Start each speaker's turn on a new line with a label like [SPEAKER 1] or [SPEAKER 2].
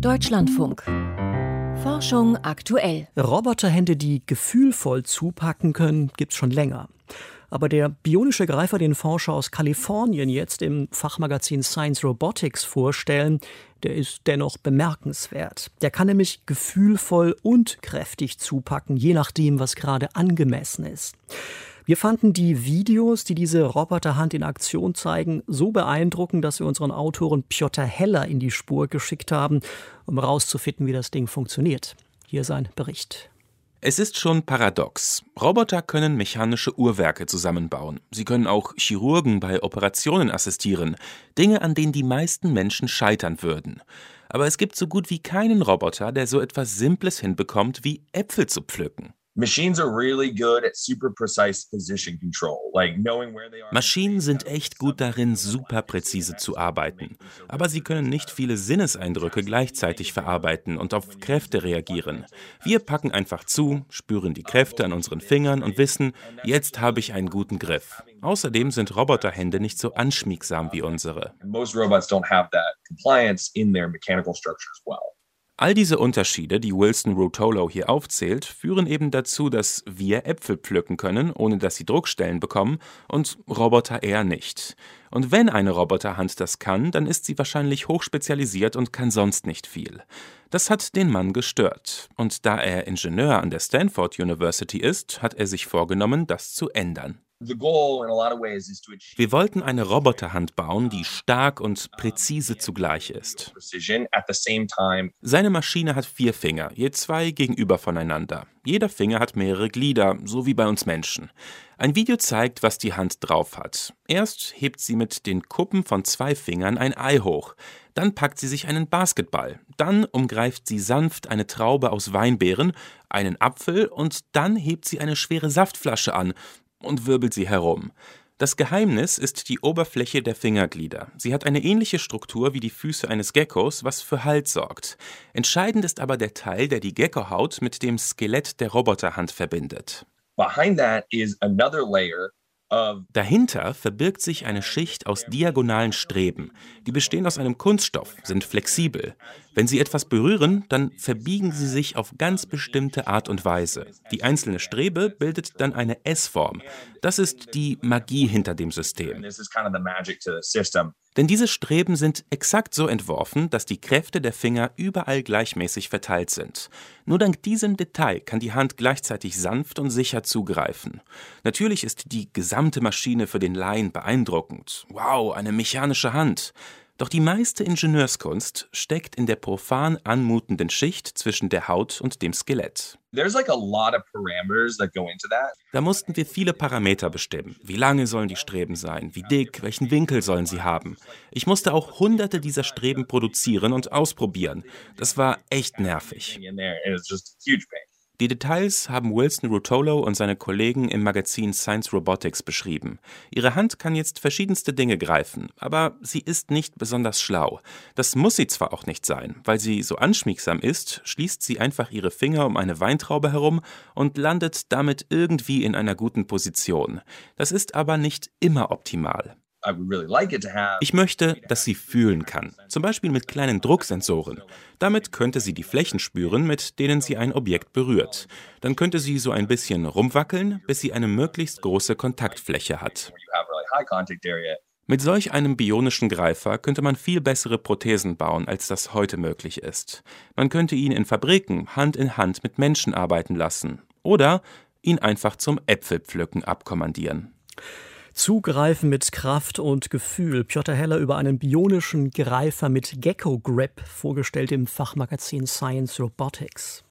[SPEAKER 1] Deutschlandfunk. Forschung aktuell.
[SPEAKER 2] Roboterhände, die gefühlvoll zupacken können, gibt's schon länger. Aber der bionische Greifer, den Forscher aus Kalifornien jetzt im Fachmagazin Science Robotics vorstellen, der ist dennoch bemerkenswert. Der kann nämlich gefühlvoll und kräftig zupacken, je nachdem, was gerade angemessen ist. Wir fanden die Videos, die diese Roboterhand in Aktion zeigen, so beeindruckend, dass wir unseren Autoren Piotr Heller in die Spur geschickt haben, um herauszufinden, wie das Ding funktioniert. Hier sein Bericht.
[SPEAKER 3] Es ist schon paradox. Roboter können mechanische Uhrwerke zusammenbauen. Sie können auch Chirurgen bei Operationen assistieren. Dinge, an denen die meisten Menschen scheitern würden. Aber es gibt so gut wie keinen Roboter, der so etwas Simples hinbekommt wie Äpfel zu pflücken. Maschinen sind echt gut darin, super präzise zu arbeiten. Aber sie können nicht viele Sinneseindrücke gleichzeitig verarbeiten und auf Kräfte reagieren. Wir packen einfach zu, spüren die Kräfte an unseren Fingern und wissen, jetzt habe ich einen guten Griff. Außerdem sind Roboterhände nicht so anschmiegsam wie unsere. Most robots don't have that compliance in their mechanical structures well. All diese Unterschiede, die Wilson Rotolo hier aufzählt, führen eben dazu, dass wir Äpfel pflücken können, ohne dass sie Druckstellen bekommen, und Roboter eher nicht. Und wenn eine Roboterhand das kann, dann ist sie wahrscheinlich hochspezialisiert und kann sonst nicht viel. Das hat den Mann gestört. Und da er Ingenieur an der Stanford University ist, hat er sich vorgenommen, das zu ändern. Wir wollten eine Roboterhand bauen, die stark und präzise zugleich ist. Seine Maschine hat vier Finger, je zwei gegenüber voneinander. Jeder Finger hat mehrere Glieder, so wie bei uns Menschen. Ein Video zeigt, was die Hand drauf hat. Erst hebt sie mit den Kuppen von zwei Fingern ein Ei hoch. Dann packt sie sich einen Basketball. Dann umgreift sie sanft eine Traube aus Weinbeeren, einen Apfel und dann hebt sie eine schwere Saftflasche an und wirbelt sie herum. Das Geheimnis ist die Oberfläche der Fingerglieder. Sie hat eine ähnliche Struktur wie die Füße eines Geckos, was für Halt sorgt. Entscheidend ist aber der Teil, der die Geckohaut mit dem Skelett der Roboterhand verbindet. Behind that is another layer Dahinter verbirgt sich eine Schicht aus diagonalen Streben. Die bestehen aus einem Kunststoff, sind flexibel. Wenn sie etwas berühren, dann verbiegen sie sich auf ganz bestimmte Art und Weise. Die einzelne Strebe bildet dann eine S-Form. Das ist die Magie hinter dem System. Denn diese Streben sind exakt so entworfen, dass die Kräfte der Finger überall gleichmäßig verteilt sind. Nur dank diesem Detail kann die Hand gleichzeitig sanft und sicher zugreifen. Natürlich ist die gesamte Maschine für den Laien beeindruckend. Wow, eine mechanische Hand. Doch die meiste Ingenieurskunst steckt in der profan anmutenden Schicht zwischen der Haut und dem Skelett. Da mussten wir viele Parameter bestimmen. Wie lange sollen die Streben sein? Wie dick? Welchen Winkel sollen sie haben? Ich musste auch hunderte dieser Streben produzieren und ausprobieren. Das war echt nervig. Die Details haben Wilson Rutolo und seine Kollegen im Magazin Science Robotics beschrieben. Ihre Hand kann jetzt verschiedenste Dinge greifen, aber sie ist nicht besonders schlau. Das muss sie zwar auch nicht sein, weil sie so anschmiegsam ist, schließt sie einfach ihre Finger um eine Weintraube herum und landet damit irgendwie in einer guten Position. Das ist aber nicht immer optimal. Ich möchte, dass sie fühlen kann, zum Beispiel mit kleinen Drucksensoren. Damit könnte sie die Flächen spüren, mit denen sie ein Objekt berührt. Dann könnte sie so ein bisschen rumwackeln, bis sie eine möglichst große Kontaktfläche hat. Mit solch einem bionischen Greifer könnte man viel bessere Prothesen bauen, als das heute möglich ist. Man könnte ihn in Fabriken Hand in Hand mit Menschen arbeiten lassen oder ihn einfach zum Äpfelpflücken abkommandieren.
[SPEAKER 2] Zugreifen mit Kraft und Gefühl. Piotr Heller über einen bionischen Greifer mit Gecko Grip, vorgestellt im Fachmagazin Science Robotics.